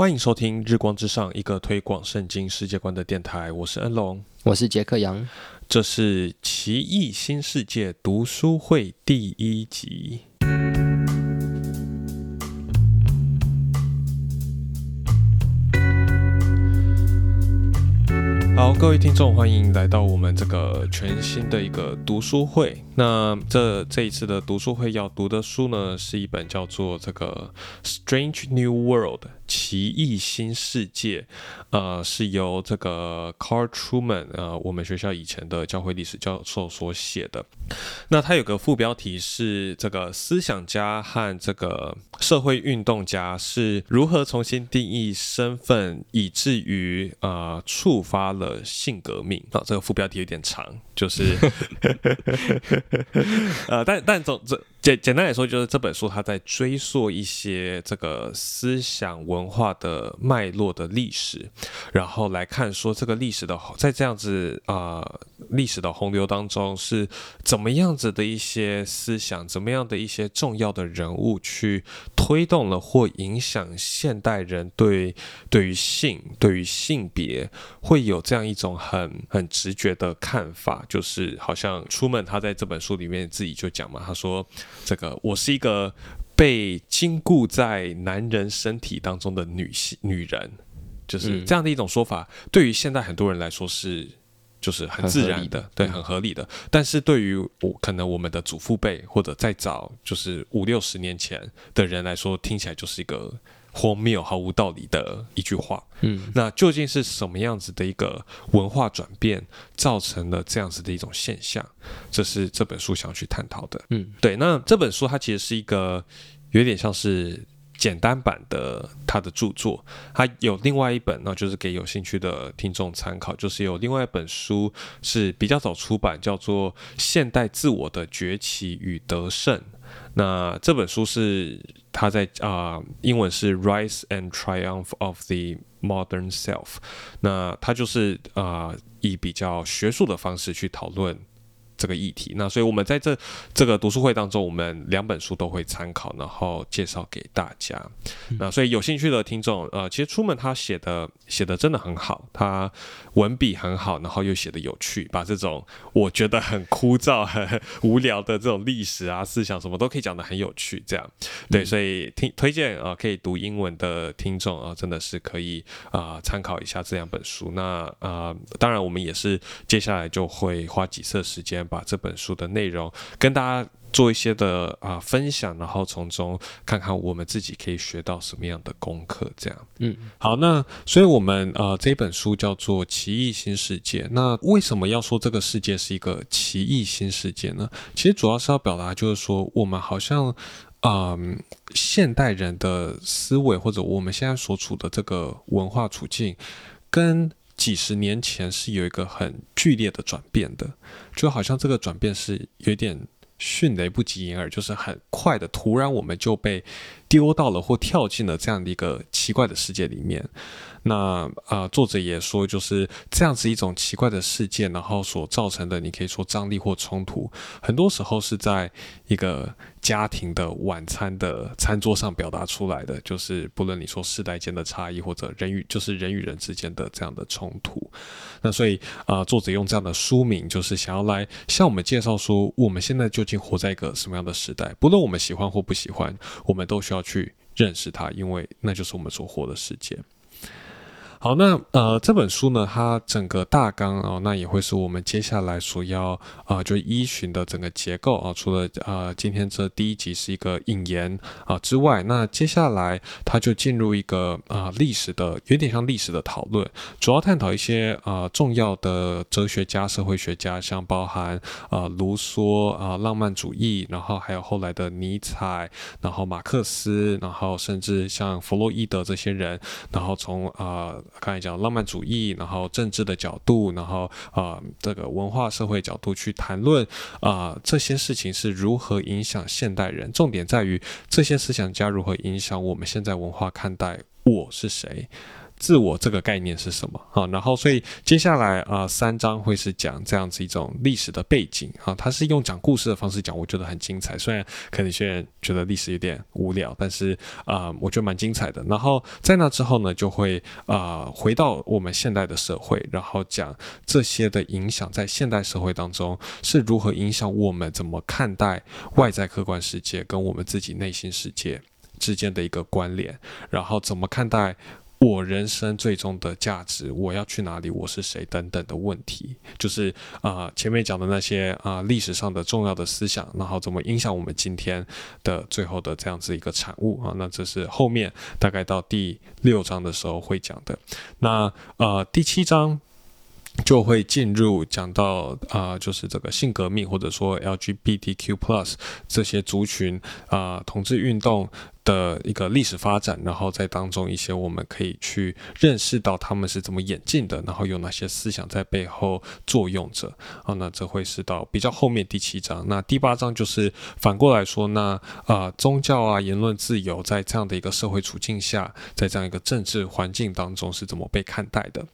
欢迎收听《日光之上》，一个推广圣经世界观的电台。我是恩龙，我是杰克杨，这是《奇异新世界》读书会第一集。好，各位听众，欢迎来到我们这个全新的一个读书会。那这这一次的读书会要读的书呢，是一本叫做《这个 Strange New World》奇异新世界，呃，是由这个 Carl Truman，呃，我们学校以前的教会历史教授所写的。那它有个副标题是这个思想家和这个社会运动家是如何重新定义身份，以至于呃触发了性革命。啊，这个副标题有点长，就是 呃，但但总这。简简单来说，就是这本书它在追溯一些这个思想文化的脉络的历史，然后来看说这个历史的在这样子啊历史的洪流当中是怎么样子的一些思想，怎么样的一些重要的人物去推动了或影响现代人对对于性、对于性别会有这样一种很很直觉的看法，就是好像出门他在这本书里面自己就讲嘛，他说。这个我是一个被禁锢在男人身体当中的女性女人，就是这样的一种说法。对于现在很多人来说是就是很自然的，对，很合理的。但是对于我可能我们的祖父辈或者再早就是五六十年前的人来说，听起来就是一个。荒谬、毫无道理的一句话。嗯，那究竟是什么样子的一个文化转变，造成了这样子的一种现象？这是这本书想要去探讨的。嗯，对。那这本书它其实是一个有点像是简单版的他的著作。他有另外一本，那就是给有兴趣的听众参考。就是有另外一本书是比较早出版，叫做《现代自我的崛起与得胜》。那这本书是他在啊，英文是《Rise and Triumph of the Modern Self》。那他就是啊，以比较学术的方式去讨论。这个议题，那所以我们在这这个读书会当中，我们两本书都会参考，然后介绍给大家。那所以有兴趣的听众，呃，其实出门他写的写的真的很好，他文笔很好，然后又写的有趣，把这种我觉得很枯燥、很无聊的这种历史啊、思想什么都可以讲的很有趣。这样对，所以听推荐啊，可以读英文的听众啊，真的是可以啊参考一下这两本书。那啊，当然我们也是接下来就会花几次时间。把这本书的内容跟大家做一些的啊分享，然后从中看看我们自己可以学到什么样的功课。这样，嗯，好，那所以我们呃这本书叫做《奇异新世界》。那为什么要说这个世界是一个奇异新世界呢？其实主要是要表达，就是说我们好像嗯现代人的思维，或者我们现在所处的这个文化处境，跟几十年前是有一个很剧烈的转变的，就好像这个转变是有点迅雷不及掩耳，就是很快的，突然我们就被丢到了或跳进了这样的一个奇怪的世界里面。那啊，作者也说，就是这样子一种奇怪的事件，然后所造成的，你可以说张力或冲突，很多时候是在一个家庭的晚餐的餐桌上表达出来的，就是不论你说世代间的差异，或者人与就是人与人之间的这样的冲突。那所以啊，作者用这样的书名，就是想要来向我们介绍说，我们现在究竟活在一个什么样的时代？不论我们喜欢或不喜欢，我们都需要去认识它，因为那就是我们所活的世界。好，那呃这本书呢，它整个大纲啊，那也会是我们接下来所要啊，就依循的整个结构啊。除了啊今天这第一集是一个引言啊之外，那接下来它就进入一个啊历史的，有点像历史的讨论，主要探讨一些啊重要的哲学家、社会学家，像包含啊卢梭啊浪漫主义，然后还有后来的尼采，然后马克思，然后甚至像弗洛伊德这些人，然后从啊。刚才讲浪漫主义，然后政治的角度，然后啊这个文化社会角度去谈论啊这些事情是如何影响现代人。重点在于这些思想家如何影响我们现在文化看待我是谁自我这个概念是什么啊？然后，所以接下来啊，三章会是讲这样子一种历史的背景啊，它是用讲故事的方式讲，我觉得很精彩。虽然可能有些人觉得历史有点无聊，但是啊，我觉得蛮精彩的。然后在那之后呢，就会啊回到我们现代的社会，然后讲这些的影响在现代社会当中是如何影响我们怎么看待外在客观世界跟我们自己内心世界。之间的一个关联，然后怎么看待我人生最终的价值？我要去哪里？我是谁？等等的问题，就是啊前面讲的那些啊历史上的重要的思想，然后怎么影响我们今天的最后的这样子一个产物啊？那这是后面大概到第六章的时候会讲的。那呃第七章。就会进入讲到啊，就是这个性革命或者说 LGBTQ plus 这些族群啊，同志运动。的一个历史发展，然后在当中一些我们可以去认识到他们是怎么演进的，然后有哪些思想在背后作用着啊？那这会是到比较后面第七章，那第八章就是反过来说，那啊宗教啊言论自由在这样的一个社会处境下，在这样一个政治环境当中是怎么被看待的？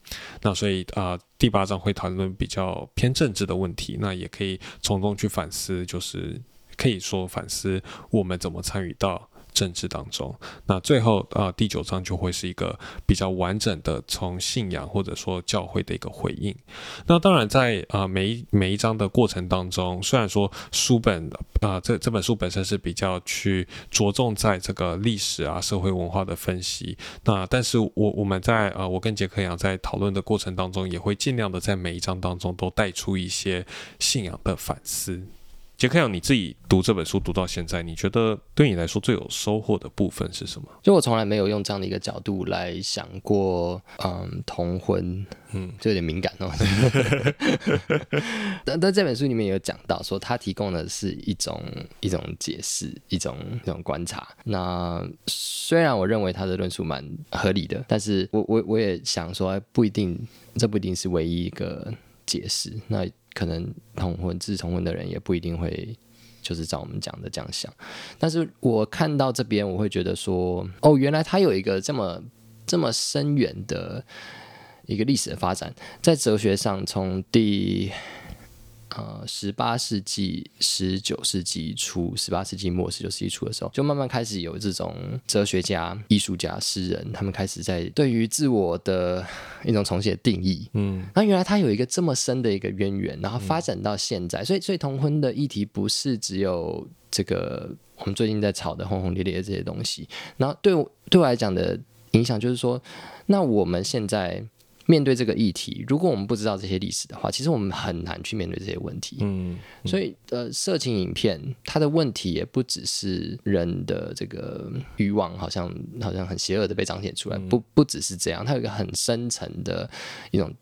那所以啊第八章会讨论比较偏政治的问题，那也可以从中去反思，就是可以说反思我们怎么参与到。政治当中，那最后啊第九章就会是一个比较完整的从信仰或者说教会的一个回应。那当然在啊每一每一章的过程当中，虽然说书本啊这这本书本身是比较去着重在这个历史啊社会文化的分析，那但是我我们在啊我跟杰克杨在讨论的过程当中，也会尽量的在每一章当中都带出一些信仰的反思。杰克，你自己读这本书读到现在，你觉得对你来说最有收获的部分是什么？就我从来没有用这样的一个角度来想过，嗯，同婚，嗯，就有点敏感哦。但 但这本书里面有讲到，说它提供的是一种一种解释，一种一种观察。那虽然我认为他的论述蛮合理的，但是我我我也想说，不一定，这不一定是唯一一个解释。那可能同婚自同婚的人也不一定会就是照我们讲的这样想，但是我看到这边我会觉得说，哦，原来他有一个这么这么深远的一个历史的发展，在哲学上从第。呃，十八世纪、十九世纪初、十八世纪末、十九世纪初的时候，就慢慢开始有这种哲学家、艺术家、诗人，他们开始在对于自我的一种重写的定义。嗯，那原来它有一个这么深的一个渊源，然后发展到现在，所以，所以同婚的议题不是只有这个我们最近在吵的轰轰烈烈的这些东西。然后，对我对我来讲的影响就是说，那我们现在。面对这个议题，如果我们不知道这些历史的话，其实我们很难去面对这些问题。嗯，所以呃，色情影片它的问题也不只是人的这个欲望，好像好像很邪恶的被彰显出来，不不只是这样，它有一个很深层的一种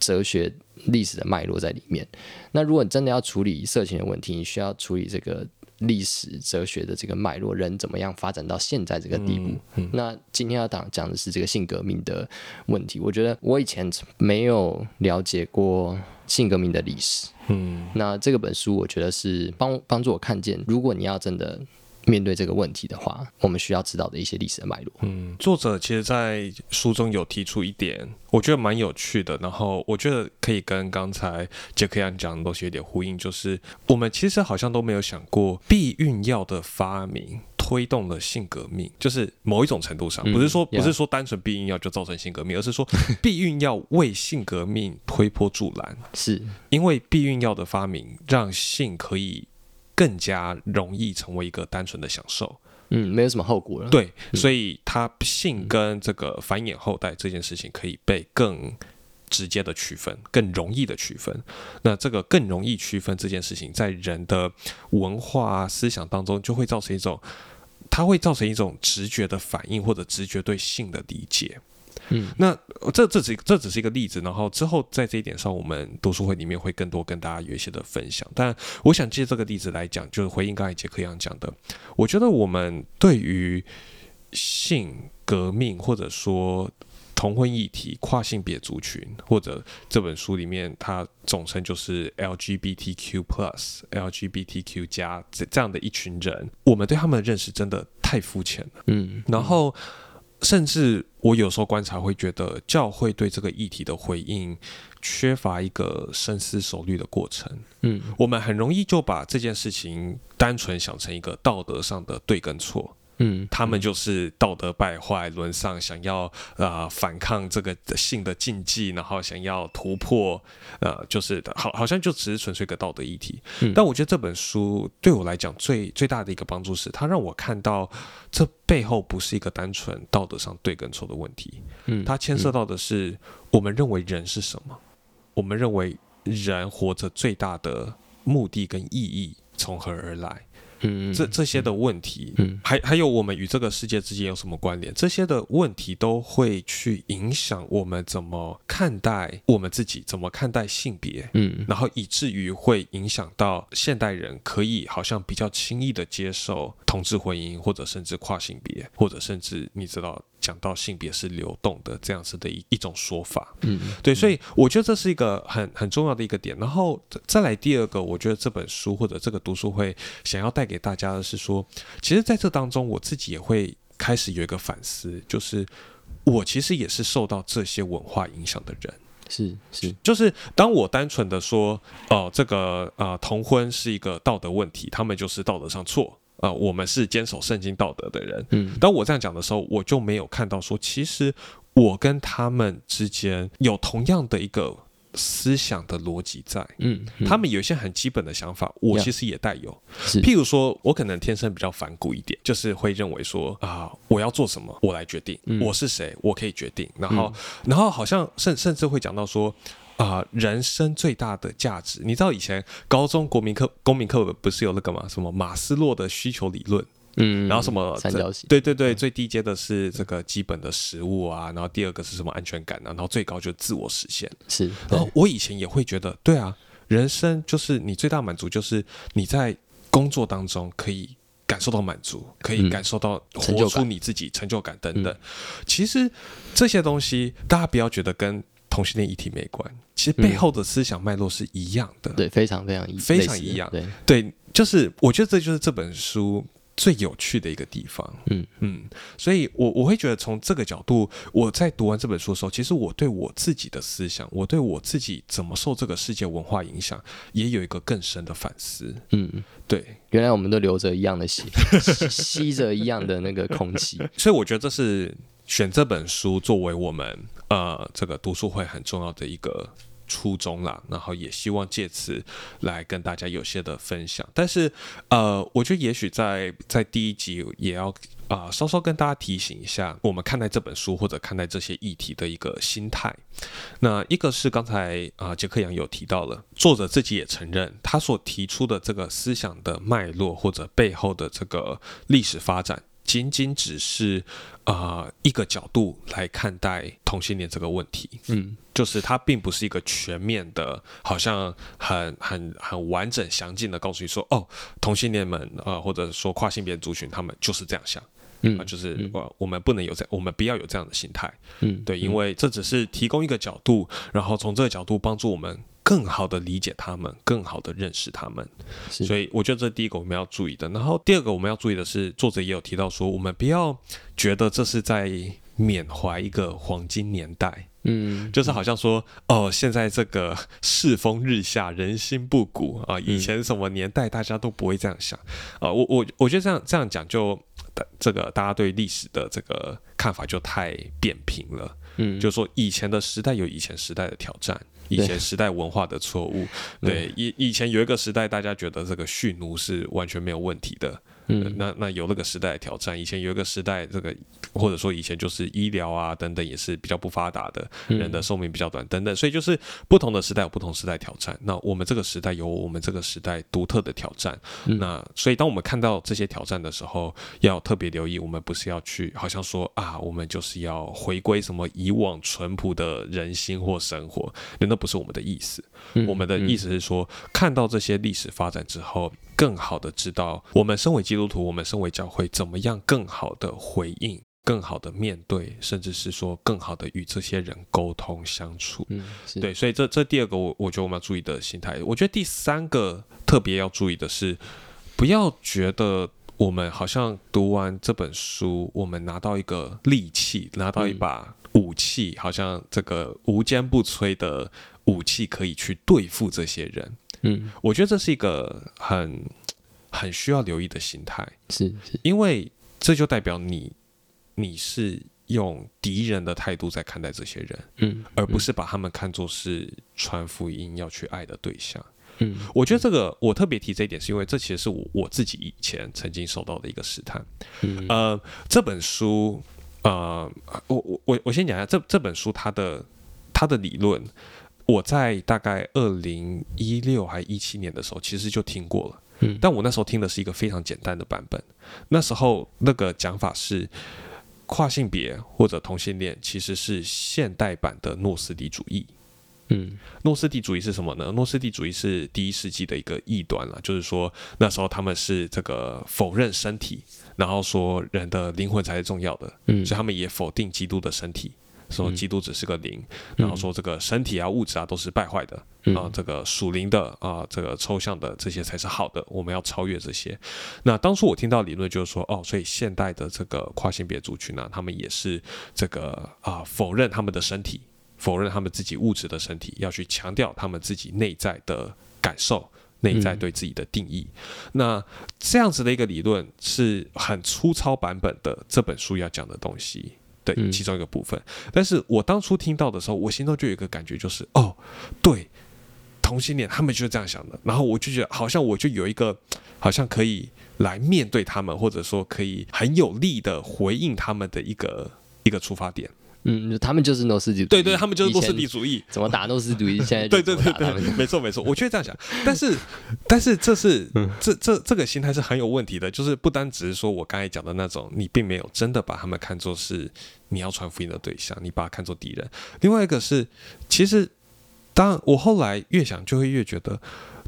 哲学历史的脉络在里面。那如果你真的要处理色情的问题，你需要处理这个。历史哲学的这个脉络，人怎么样发展到现在这个地步？那今天要讲讲的是这个性革命的问题。我觉得我以前没有了解过性革命的历史。嗯，那这个本书我觉得是帮帮助我看见，如果你要真的。面对这个问题的话，我们需要知道的一些历史的脉络。嗯，作者其实，在书中有提出一点，我觉得蛮有趣的。然后，我觉得可以跟刚才杰克杨讲的东西有点呼应，就是我们其实好像都没有想过，避孕药的发明推动了性革命。就是某一种程度上，不是说不是说单纯避孕药就造成性革命，而是说避孕药为性革命推波助澜。是因为避孕药的发明，让性可以。更加容易成为一个单纯的享受，嗯，没有什么后果了。对，所以他性跟这个繁衍后代这件事情可以被更直接的区分，更容易的区分。那这个更容易区分这件事情，在人的文化思想当中，就会造成一种，它会造成一种直觉的反应，或者直觉对性的理解。嗯，那这这只这只是一个例子，然后之后在这一点上，我们读书会里面会更多跟大家有一些的分享。但我想借这个例子来讲，就是回应刚才杰克一样讲的，我觉得我们对于性革命或者说同婚议题、跨性别族群，或者这本书里面它总称就是 LGBTQ plus、LGBTQ 加这这样的一群人，我们对他们的认识真的太肤浅了。嗯，然后。甚至我有时候观察会觉得，教会对这个议题的回应缺乏一个深思熟虑的过程。嗯我们很容易就把这件事情单纯想成一个道德上的对跟错。嗯，他们就是道德败坏、沦丧，想要呃反抗这个性的禁忌，然后想要突破，呃，就是好好像就只是纯粹一个道德议题。嗯但我觉得这本书对我来讲最最大的一个帮助是，它让我看到这背后不是一个单纯道德上对跟错的问题，嗯它牵涉到的是我们认为人是什么，我们认为人活着最大的目的跟意义从何而来。嗯这这些的问题，嗯。还还有我们与这个世界之间有什么关联？这些的问题都会去影响我们怎么看待我们自己，怎么看待性别，嗯。然后以至于会影响到现代人可以好像比较轻易的接受同志婚姻，或者甚至跨性别，或者甚至你知道讲到性别是流动的这样子的一一种说法。嗯对，所以我觉得这是一个很很重要的一个点。然后再来第二个，我觉得这本书或者这个读书会想要带给大家的是说，其实在这当中，我自己也会开始有一个反思，就是我其实也是受到这些文化影响的人。是是就是当我单纯的说，哦、这个呃同婚是一个道德问题，他们就是道德上错。啊、我们是坚守圣经道德的人。嗯当我这样讲的时候，我就没有看到说，其实我跟他们之间有同样的一个思想的逻辑在。嗯，嗯他们有一些很基本的想法，我其实也带有。是譬如说，我可能天生比较反骨一点，就是会认为说啊、我要做什么，我来决定，嗯我是谁，我可以决定。然后，然后好像甚甚至会讲到说。啊、人生最大的价值，你知道以前高中国民课公民课本不是有那个吗？什么马斯洛的需求理论，嗯，然后什么三角形，对对对，最低阶的是这个基本的食物啊，然后第二个是什么安全感啊，然后最高就是自我实现。是，然后我以前也会觉得，对啊，人生就是你最大满足就是你在工作当中可以感受到满足，可以嗯感受到活出你自己成就感等等。其实这些东西大家不要觉得跟同性恋议题没关，其实背后的思想脉络是一样的。对，非常非常一非常一样对，对，就是我觉得这就是这本书最有趣的一个地方。嗯嗯，所以我我会觉得从这个角度，我在读完这本书的时候，其实我对我自己的思想，我对我自己怎么受这个世界文化影响，也有一个更深的反思。嗯，对，原来我们都流着一样的血，吸吸着一样的那个空气，所以我觉得这是选这本书作为我们呃这个读书会很重要的一个初衷啦，然后也希望借此来跟大家有些的分享。但是呃，我觉得也许在在第一集也要啊、稍稍跟大家提醒一下，我们看待这本书或者看待这些议题的一个心态。那一个是刚才啊、杰克杨有提到了，作者自己也承认，他所提出的这个思想的脉络或者背后的这个历史发展，仅仅只是呃、一个角度来看待同性恋这个问题。嗯。就是它并不是一个全面的，好像很很很完整详尽的告诉你说，哦，同性恋们呃，或者说跨性别族群他们就是这样想。嗯啊、就是呃，我们不能有这，我们不要有这样的心态，嗯，对，因为这只是提供一个角度，然后从这个角度帮助我们更好的理解他们，更好的认识他们。所以我觉得这第一个我们要注意的。然后第二个我们要注意的是，作者也有提到说，我们不要觉得这是在缅怀一个黄金年代。嗯就是好像说，哦，现在这个世风日下，人心不古啊，以前什么年代大家都不会这样想啊。我我我觉得这样这样讲就，这个大家对历史的这个看法就太扁平了。嗯，就说以前的时代有以前时代的挑战，以前时代文化的错误。对，以以前有一个时代，大家觉得这个蓄奴是完全没有问题的。嗯那那有那个时代的挑战，以前有一个时代，这个或者说以前就是医疗啊等等也是比较不发达的，嗯人的寿命比较短等等，所以就是不同的时代有不同时代挑战。那我们这个时代有我们这个时代独特的挑战。嗯那所以当我们看到这些挑战的时候，要特别留意，我们不是要去好像说啊，我们就是要回归什么以往淳朴的人心或生活，那不是我们的意思。嗯我们的意思是说，看到这些历史发展之后，更好的知道我们身为基督徒，我们身为教会，怎么样更好的回应，更好的面对，甚至是说更好的与这些人沟通相处。嗯对，所以这这第二个我我觉得我们要注意的心态。我觉得第三个特别要注意的是，不要觉得我们好像读完这本书，我们拿到一个利器，拿到一把武器，好像这个无坚不摧的武器，可以去对付这些人。嗯，我觉得这是一个很很需要留意的心态，是是，因为这就代表你你是用敌人的态度在看待这些人，嗯，而不是把他们看作是传福音要去爱的对象。嗯。我觉得这个我特别提这一点，是因为这其实是我我自己以前曾经受到的一个试探。嗯。呃，这本书，呃，我我我我先讲一下这这本书它的它的理论，我在大概二零一六还一七年的时候，其实就听过了。嗯但我那时候听的是一个非常简单的版本。那时候那个讲法是，跨性别或者同性恋其实是现代版的诺斯底主义。嗯诺斯底主义是什么呢？诺斯底主义是第一世纪的一个异端了，就是说那时候他们是这个否认身体，然后说人的灵魂才是重要的，嗯所以他们也否定基督的身体，说嗯。基督只是个灵，然后说这个身体啊、物质啊都是败坏的，嗯。啊，这个属灵的啊，这个抽象的这些才是好的，我们要超越这些。那当初我听到理论就是说，哦，所以现代的这个跨性别族群呢、他们也是这个啊否认他们的身体，否认他们自己物质的身体，要去强调他们自己内在的感受。内在对自己的定义，那这样子的一个理论是很粗糙版本的这本书要讲的东西，对，嗯其中一个部分。但是我当初听到的时候，我心中就有一个感觉，就是哦，对，同性恋他们就是这样想的，然后我就觉得好像我就有一个好像可以来面对他们，或者说可以很有力的回应他们的一个一个出发点。嗯，他们就是诺斯底主义，对对，他们就是诺斯底主义。怎么打诺斯主义，现在对对对怎么打他们对，没错没错，我就会这样想。但是但是这是这这这个心态是很有问题的，就是不单只是说我刚才讲的那种，你并没有真的把他们看作是你要传福音的对象，你把他看作敌人。另外一个是，其实当我后来越想，就会越觉得。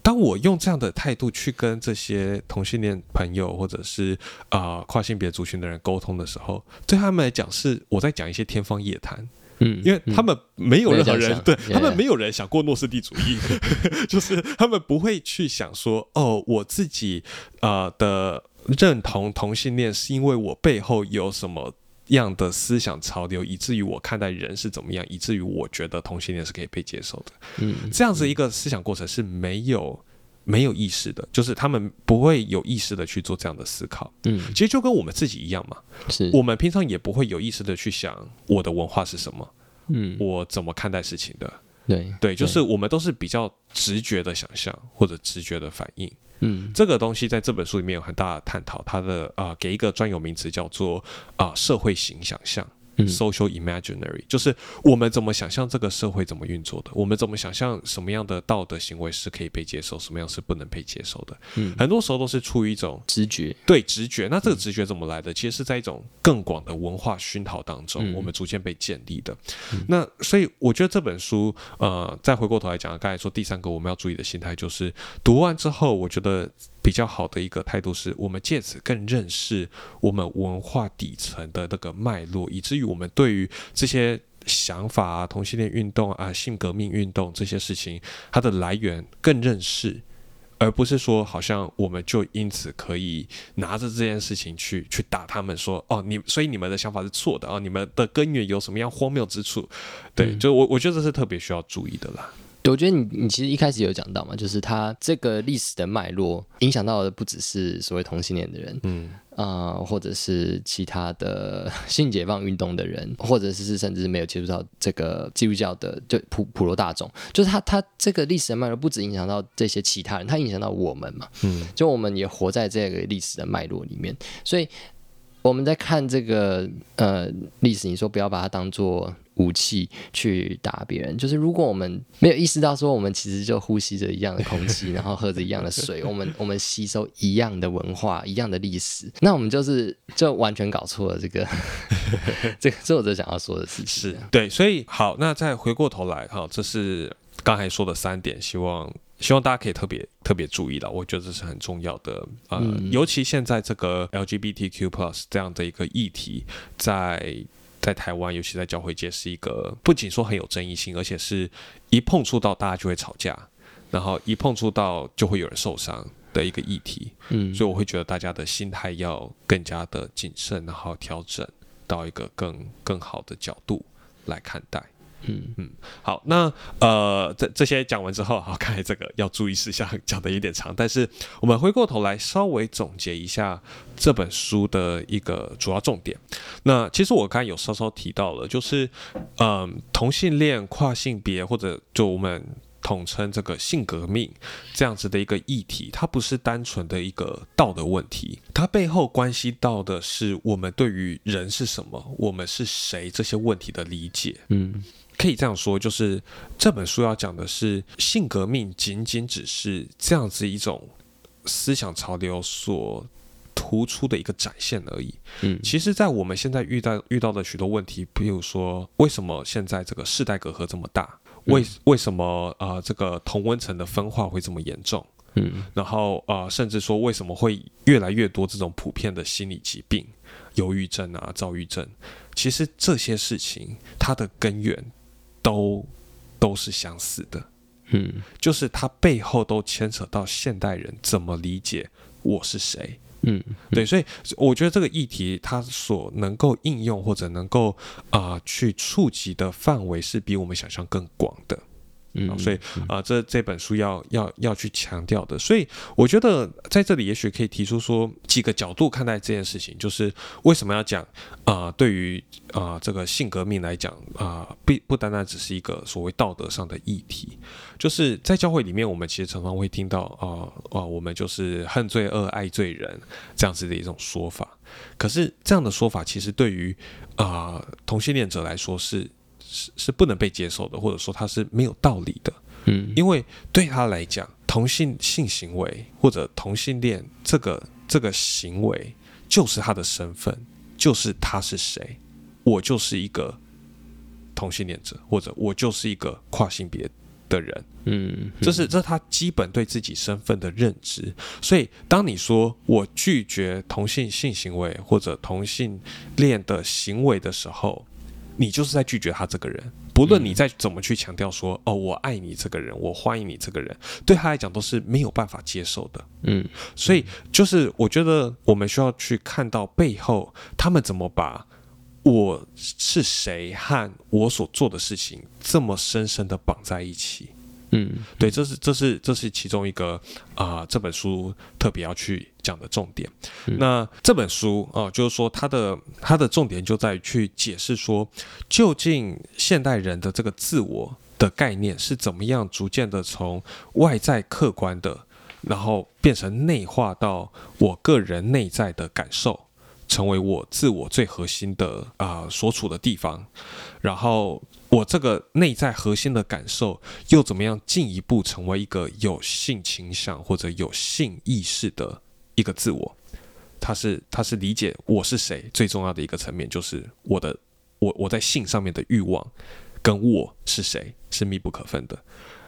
当我用这样的态度去跟这些同性恋朋友或者是啊、跨性别族群的人沟通的时候，对他们来讲是我在讲一些天方夜谭，嗯，因为他们没有任何人对他们没有人想过诺斯底主义，就是他们不会去想说哦，我自己呃的认同同性恋是因为我背后有什么。样的思想潮流，以至于我看待人是怎么样，以至于我觉得同性恋是可以被接受的。嗯这样子一个思想过程是没有没有意识的，就是他们不会有意识的去做这样的思考。嗯其实就跟我们自己一样嘛，是我们平常也不会有意识的去想我的文化是什么，嗯我怎么看待事情的。对对，就是我们都是比较直觉的想象或者直觉的反应。嗯这个东西在这本书里面有很大的探讨，它的啊、给一个专有名词叫做啊、社会型想象。嗯 social imaginary，就是我们怎么想象这个社会怎么运作的，我们怎么想象什么样的道德行为是可以被接受，什么样是不能被接受的。嗯很多时候都是出于一种直觉，对直觉。那这个直觉怎么来的？其实是在一种更广的文化熏陶当中，嗯我们逐渐被建立的。那所以我觉得这本书，呃，再回过头来讲，刚才说第三个我们要注意的心态就是，读完之后，我觉得比较好的一个态度是，我们借此更认识我们文化底层的那个脉络，以至于我们对于这些。想法啊，同性恋运动啊，性革命运动这些事情，它的来源更认识，而不是说好像我们就因此可以拿着这件事情去去打他们说哦你所以你们的想法是错的啊、你们的根源有什么样荒谬之处？对，嗯就我我觉得这是特别需要注意的啦。对我觉得你你其实一开始有讲到嘛，就是它这个历史的脉络影响到的不只是所谓同性恋的人，嗯。啊、或者是其他的 性解放运动的人，或者是甚至是没有接触到这个基督教的，就普普罗大众，就是他他这个历史的脉络不止影响到这些其他人，它影响到我们嘛，嗯。就我们也活在这个历史的脉络里面，所以我们在看这个呃历史，你说不要把它当做武器去打别人，就是如果我们没有意识到说我们其实就呼吸着一样的空气，然后喝着一样的水，我 们我们吸收一样的文化、一样的历史，那我们就是就完全搞错了这个 这个作者想要说的事情。是对，所以好，那再回过头来哈，这是刚才说的三点，希望希望大家可以特别特别注意了，我觉得这是很重要的。呃，嗯尤其现在这个 LGBTQ plus 这样的一个议题，在在台湾，尤其在教会界，是一个不仅说很有争议性，而且是一碰触到大家就会吵架，然后一碰触到就会有人受伤的一个议题，嗯，所以我会觉得大家的心态要更加的谨慎，然后调整到一个更更好的角度来看待。嗯嗯，好，那呃，这这些讲完之后，好，看来这个要注意事项讲的有点长，但是我们回过头来稍微总结一下这本书的一个主要重点。那其实我刚才有稍稍提到了，就是嗯，同性恋、跨性别或者就我们统称这个性革命这样子的一个议题，它不是单纯的一个道德问题，它背后关系到的是我们对于人是什么、我们是谁这些问题的理解。嗯可以这样说，就是这本书要讲的是性革命，仅仅只是这样子一种思想潮流所突出的一个展现而已。嗯，其实，在我们现在遇到遇到的许多问题，比如说，为什么现在这个世代隔阂这么大？为为什么呃这个同温层的分化会这么严重？嗯然后呃，甚至说为什么会越来越多这种普遍的心理疾病，忧郁症啊、躁郁症，其实这些事情它的根源都都是相似的，嗯就是它背后都牵扯到现代人怎么理解我是谁。嗯，对，所以我觉得这个议题它所能够应用或者能够啊、呃去触及的范围是比我们想象更广的。嗯啊，所以啊、这这本书要要要去强调的，所以我觉得在这里也许可以提出说几个角度看待这件事情，就是为什么要讲啊、对于啊、这个性革命来讲啊、不不单单只是一个所谓道德上的议题，就是在教会里面，我们其实常常会听到啊啊、我们就是恨罪恶、爱罪人这样子的一种说法，可是这样的说法其实对于啊、同性恋者来说是。是是不能被接受的，或者说他是没有道理的，嗯。因为对他来讲，同性性行为或者同性恋这个这个行为就是他的身份，就是他是谁，我就是一个同性恋者，或者我就是一个跨性别的人，嗯，这是这是他基本对自己身份的认知。所以，当你说我拒绝同性性行为或者同性恋的行为的时候，你就是在拒绝他这个人。不论你再怎么去强调说，哦，我爱你这个人，我欢迎你这个人，对他来讲都是没有办法接受的。嗯所以，就是我觉得我们需要去看到背后他们怎么把我是谁和我所做的事情这么深深的绑在一起。嗯对，这是这是这是其中一个啊、这本书特别要去讲的重点。嗯那这本书啊、就是说它的它的重点就在于去解释说，究竟现代人的这个自我的概念是怎么样逐渐的从外在客观的，然后变成内化到我个人内在的感受，成为我自我最核心的啊、所处的地方，然后我这个内在核心的感受又怎么样进一步成为一个有性倾向或者有性意识的一个自我？它是它是理解我是谁最重要的一个层面，就是我的我我在性上面的欲望跟我是谁是密不可分的。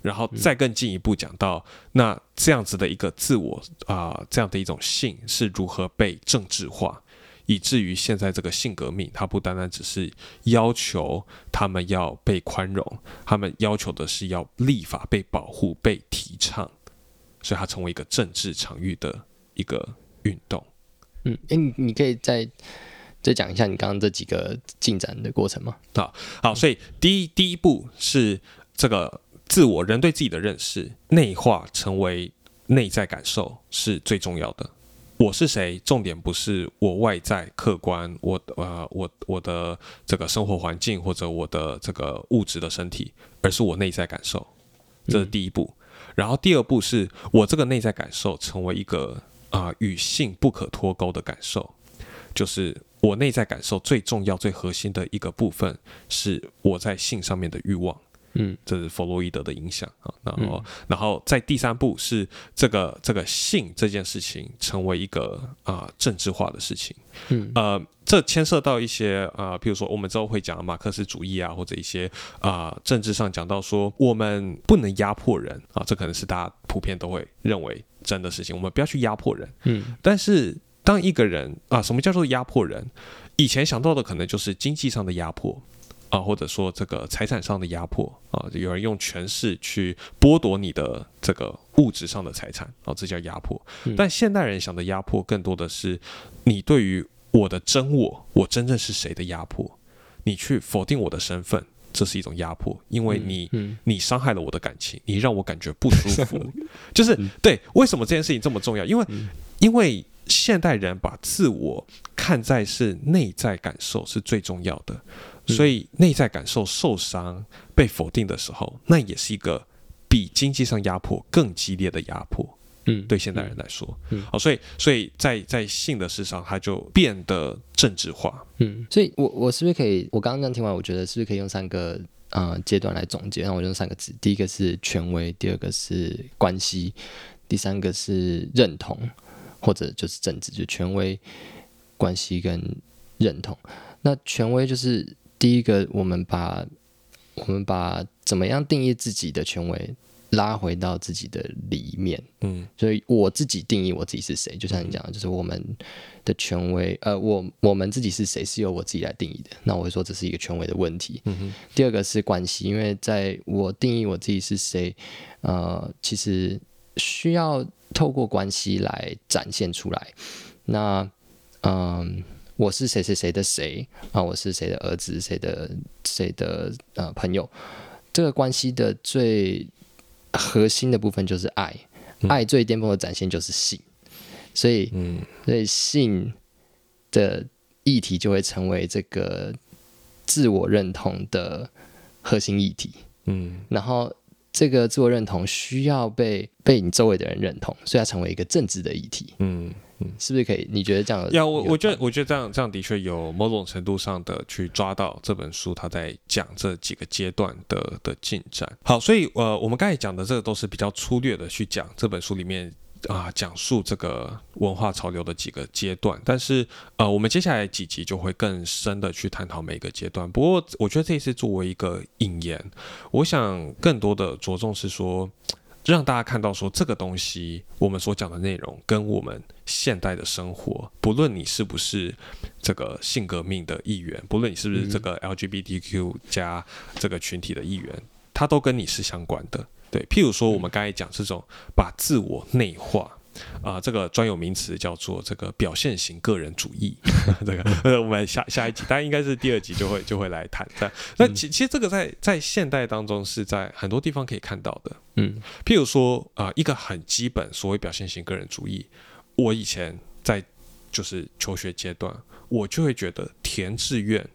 然后再更进一步讲到，那这样子的一个自我啊、这样的一种性是如何被政治化，以至于现在这个性革命，它不单单只是要求他们要被宽容，他们要求的是要立法被保护、被提倡，所以它成为一个政治场域的一个运动。嗯，哎、你你可以再再讲一下你刚刚这几个进展的过程吗？好，所以第一第一步是这个自我人对自己的认识内化成为内在感受是最重要的。我是谁？重点不是我外在客观，我呃我我的这个生活环境或者我的这个物质的身体，而是我内在感受，这是第一步。然后第二步是我这个内在感受成为一个啊、与性不可脱钩的感受，就是我内在感受最重要、最核心的一个部分是我在性上面的欲望。嗯这是弗洛伊德的影响啊。然后，然后在第三步是这个这个性这件事情成为一个啊、政治化的事情。嗯呃，这牵涉到一些啊，比如说我们之后会讲马克思主义啊，或者一些啊、政治上讲到说我们不能压迫人啊，这可能是大家普遍都会认为真的事情，我们不要去压迫人。嗯但是当一个人啊，什么叫做压迫人？以前想到的可能就是经济上的压迫，啊，或者说这个财产上的压迫啊，有人用权势去剥夺你的这个物质上的财产，哦，这叫压迫。但现代人想的压迫，更多的是你对于我的真我，我真正是谁的压迫，你去否定我的身份。这是一种压迫，因为你你伤害了我的感情，你让我感觉不舒服。就是对，为什么这件事情这么重要？因为因为现代人把自我看在是内在感受是最重要的，所以内在感受受伤、被否定的时候，那也是一个比经济上压迫更激烈的压迫。嗯，对现代人来说，嗯，好，所以，所以在在性的事上，它就变得政治化。嗯，所以我我是不是可以，我刚刚这样听完，我觉得是不是可以用三个呃阶段来总结？那我用三个字，第一个是权威，第二个是关系，第三个是认同，或者就是政治，就权威、关系跟认同。那权威就是第一个，我们把我们把怎么样定义自己的权威？拉回到自己的里面，嗯，所以我自己定义我自己是谁，就像你讲的，就是我们的权威，呃，我我们自己是谁是由我自己来定义的。那我会说这是一个权威的问题。嗯哼。第二个是关系，因为在我定义我自己是谁，呃，其实需要透过关系来展现出来。那，嗯，我是谁谁谁的谁啊？我是谁的儿子？谁的谁的呃朋友？这个关系的最。核心的部分就是爱，爱最巅峰的展现就是性，所以，所以性的议题就会成为这个自我认同的核心议题。嗯，然后这个自我认同需要被被你周围的人认同，所以它成为一个政治的议题。嗯。嗯，是不是可以？你觉得这样？要我，我觉得，我觉得这样，这样的确有某种程度上的去抓到这本书他在讲这几个阶段的的进展。好，所以呃，我们刚才讲的这个都是比较粗略的去讲这本书里面啊，讲述这个文化潮流的几个阶段。但是呃，我们接下来几集就会更深的去探讨每个阶段。不过我觉得这一次作为一个引言，我想更多的着重是说。让大家看到说这个东西，我们所讲的内容跟我们现代的生活，不论你是不是这个性革命的一员，不论你是不是这个 LGBTQ 加这个群体的一员，它都跟你是相关的。对，譬如说我们刚才讲这种把自我内化。啊，这个专有名词叫做这个表现型个人主义。这个呃，我们下下一集，当然应该是第二集就会就会来谈。但那其其实这个在在现代当中是在很多地方可以看到的。嗯，譬如说啊，一个很基本所谓表现型个人主义，我以前在就是求学阶段，我就会觉得填志愿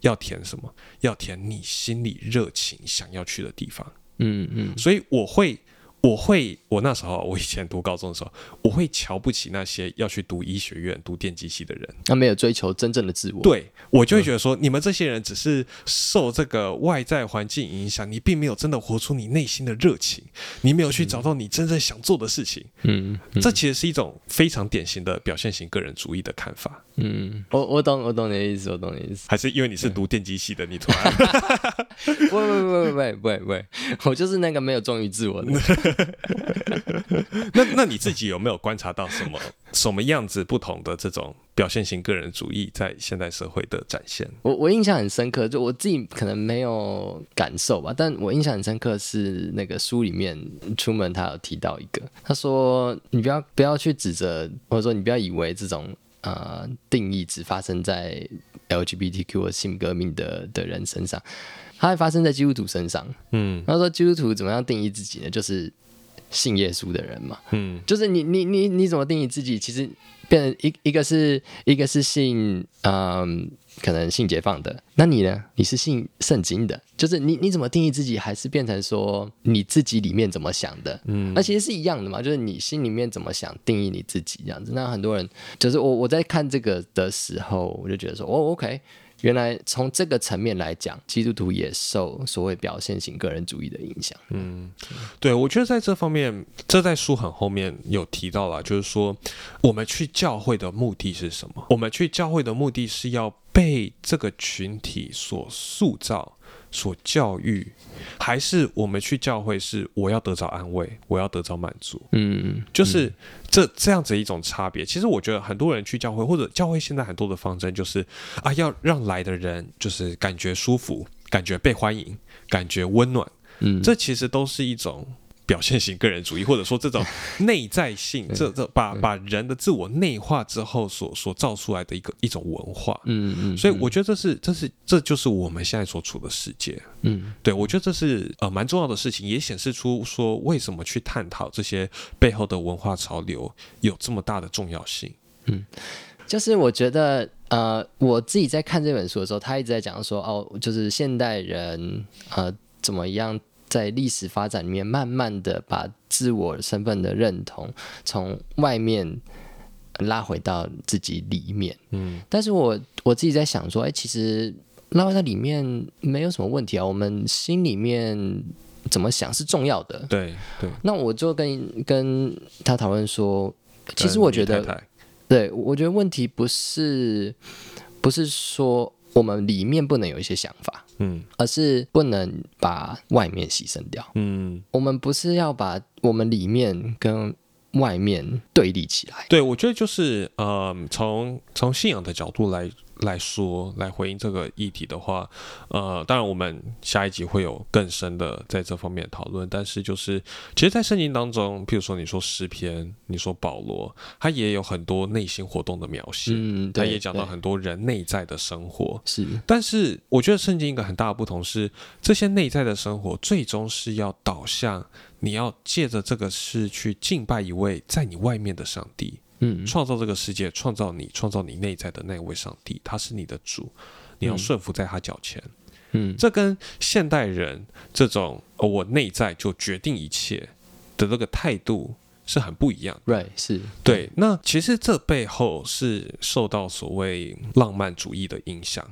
要填什么？要填你心里热情想要去的地方。嗯嗯，所以我会。我会，我那时候，我以前读高中的时候，我会瞧不起那些要去读医学院、读电机系的人。他没有追求真正的自我。对，我就会觉得说，你们这些人只是受这个外在环境影响，你并没有真的活出你内心的热情，你没有去找到你真正想做的事情。嗯，这其实是一种非常典型的表现型个人主义的看法。嗯，我我懂，我懂你的意思，我懂你的意思。还是因为你是读电机系的，你突然？不不不不不不不，我就是那个没有忠于自我的。那那你自己有没有观察到什么什么样子不同的这种表现型个人主义在现代社会的展现？我我印象很深刻，就我自己可能没有感受吧，但我印象很深刻是那个书里面出门他有提到一个，他说你不要不要去指责，或者说你不要以为这种呃定义只发生在 LGBTQ 性革命的的人身上。它还发生在基督徒身上。嗯，他说基督徒怎么样定义自己呢？就是信耶稣的人嘛。嗯，就是你你你你怎么定义自己？其实变成一一个是一个是信嗯，可能性解放的。那你呢？你是信圣经的。就是你你怎么定义自己？还是变成说你自己里面怎么想的？嗯，那其实是一样的嘛。就是你心里面怎么想，定义你自己这样子。那很多人就是我我在看这个的时候，我就觉得说，哦，OK。原来从这个层面来讲，基督徒也受所谓表现型个人主义的影响。嗯，对，我觉得在这方面，这在书很后面有提到了，就是说我们去教会的目的是什么？我们去教会的目的是要被这个群体所塑造。所教育，还是我们去教会是我要得着安慰，我要得着满足，嗯，就是这这样子一种差别。其实我觉得很多人去教会，或者教会现在很多的方针就是啊，要让来的人就是感觉舒服。感觉被欢迎，感觉温暖，嗯，这其实都是一种。表现型个人主义，或者说这种 内在性，这这把把人的自我内化之后所所造出来的一个一种文化，嗯嗯，所以我觉得这是这是这就是我们现在所处的世界，嗯，对我觉得这是呃蛮重要的事情，也显示出说为什么去探讨这些背后的文化潮流有这么大的重要性，嗯，就是我觉得呃我自己在看这本书的时候，他一直在讲说哦，就是现代人呃怎么样。在历史发展里面，慢慢的把自我身份的认同从外面拉回到自己里面。嗯，但是我我自己在想说，哎，其实拉回到里面没有什么问题啊。我们心里面怎么想是重要的。对对。那我就跟跟他讨论说，其实我觉得，对我觉得问题不是不是说我们里面不能有一些想法。嗯，而是不能把外面牺牲掉。嗯，我们不是要把我们里面跟外面对立起来。对，我觉得就是呃，从从信仰的角度来。来说来回应这个议题的话，呃，当然我们下一集会有更深的在这方面讨论。但是就是，其实，在圣经当中，譬如说你说诗篇，你说保罗，他也有很多内心活动的描写，嗯，他也讲到很多人内在的生活。是，但是我觉得圣经一个很大的不同是，这些内在的生活最终是要导向你要借着这个事去敬拜一位在你外面的上帝。嗯，创造这个世界，创造你，创造你内在的那位上帝，他是你的主，你要顺服在他脚前。嗯，这跟现代人这种我内在就决定一切的这个态度是很不一样。Right，是对。那其实这背后是受到所谓浪漫主义的影响。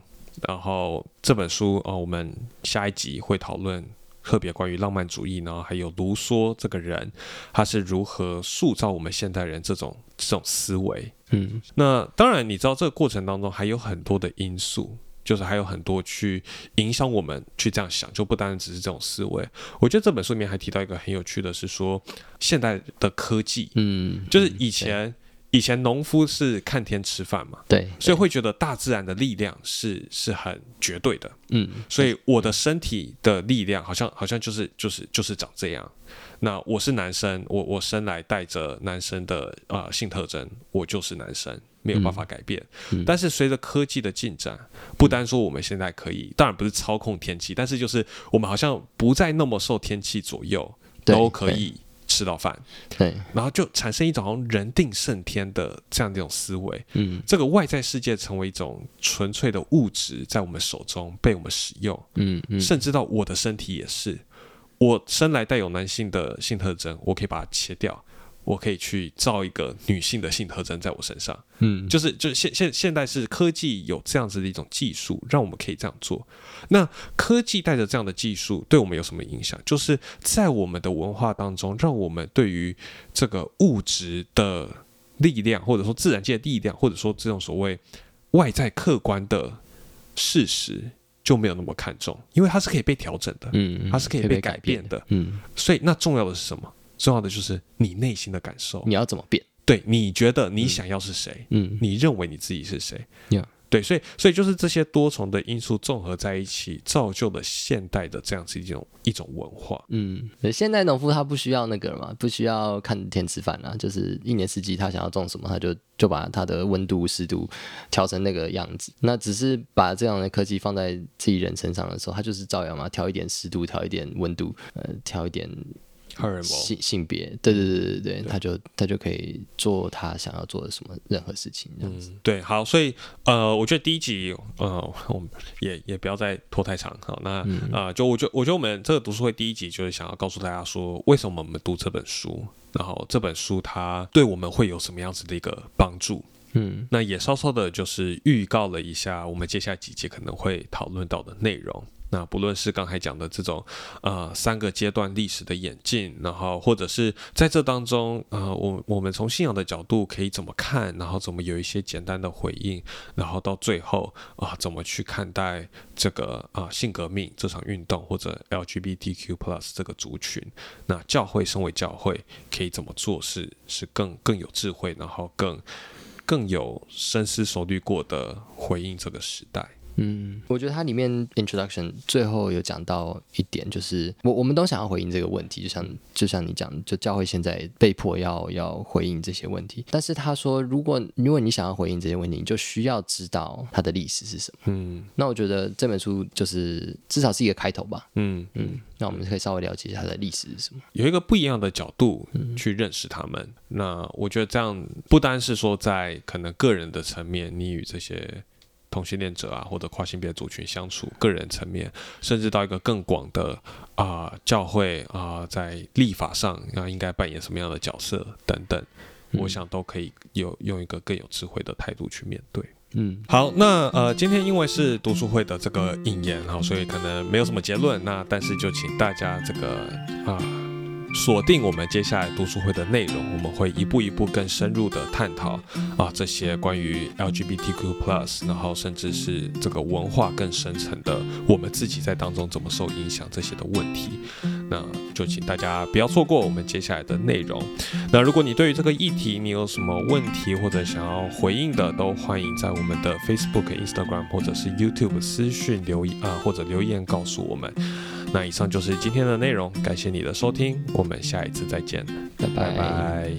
然后这本书哦，我们下一集会讨论。特别关于浪漫主义呢，还有卢梭这个人，他是如何塑造我们现代人这种这种思维？嗯，那当然，你知道这个过程当中还有很多的因素，就是还有很多去影响我们去这样想，就不单单只是这种思维。我觉得这本书里面还提到一个很有趣的是说，现代的科技，嗯，就是以前。以前农夫是看天吃饭嘛，对，所以会觉得大自然的力量是是很绝对的，嗯，所以我的身体的力量好像好像就是就是就是长这样。那我是男生，我我生来带着男生的呃性特征，我就是男生，没有办法改变。但是随着科技的进展，不单说我们现在可以，当然不是操控天气，但是就是我们好像不再那么受天气左右，都可以。吃到饭，对，然后就产生一种人定胜天的这样的一种思维，嗯，这个外在世界成为一种纯粹的物质在我们手中被我们使用，嗯嗯，甚至到我的身体也是，我生来带有男性的性特征，我可以把它切掉。我可以去造一个女性的性特征在我身上，嗯，就是就是现现现代是科技有这样子的一种技术，让我们可以这样做。那科技带着这样的技术对我们有什么影响？就是在我们的文化当中，让我们对于这个物质的力量，或者说自然界的力量，或者说这种所谓外在客观的事实，就没有那么看重，因为它是可以被调整的，嗯，它是可以被改变的，嗯。所以那重要的是什么？重要的就是你内心的感受，你要怎么变？对，你觉得你想要是谁？嗯，你认为你自己是谁？呀，对，所以，所以就是这些多重的因素综合在一起，造就了现代的这样子一种一种文化。嗯，现代农夫他不需要那个嘛，不需要看天吃饭啊，就是一年四季他想要种什么，他就就把它的温度、湿度调成那个样子。那只是把这样的科技放在自己人身上的时候，他就是照样嘛，调一点湿度，调一点温度，呃，调一点。荷尔蒙性性别，对对对对对，他就他就可以做他想要做的什么任何事情这样子。对，好，所以呃，我觉得第一集呃，我们也也不要再拖太长。好，那啊，就我觉我觉得我们这个读书会第一集就是想要告诉大家说，为什么我们读这本书，然后这本书它对我们会有什么样子的一个帮助。嗯，那也稍稍的就是预告了一下我们接下来几节可能会讨论到的内容。那不论是刚才讲的这种，呃，三个阶段历史的演进，然后或者是在这当中，呃，我我们从信仰的角度可以怎么看，然后怎么有一些简单的回应，然后到最后啊，怎么去看待这个啊性革命这场运动，或者 LGBTQ plus 这个族群，那教会身为教会可以怎么做，事是更更有智慧，然后更更有深思熟虑过的回应这个时代。嗯，我觉得它里面 introduction 最后有讲到一点，就是我我们都想要回应这个问题，就像就像你讲，就教会现在被迫要要回应这些问题。但是他说，如果如果你想要回应这些问题，你就需要知道它的历史是什么。嗯那我觉得这本书就是至少是一个开头吧。嗯嗯，那我们可以稍微了解一下它的历史是什么。有一个不一样的角度去认识他们。那我觉得这样不单是说在可能个人的层面，你与这些同性恋者啊或者跨性别族群相处，个人层面，甚至到一个更广的啊、教会啊、在立法上啊应该扮演什么样的角色等等，我想都可以有用一个更有智慧的态度去面对。嗯好，那呃，今天因为是读书会的这个引言，哈，所以可能没有什么结论。那但是就请大家这个啊。锁定我们接下来读书会的内容，我们会一步一步更深入的探讨啊这些关于 LGBTQ+，然后甚至是这个文化更深层的我们自己在当中怎么受影响这些的问题。那就请大家不要错过我们接下来的内容。那如果你对于这个议题你有什么问题或者想要回应的，都欢迎在我们的 Facebook、Instagram 或者是 YouTube 私讯留言啊，或者留言告诉我们。那以上就是今天的内容，感谢你的收听，我们下一次再见，拜拜。拜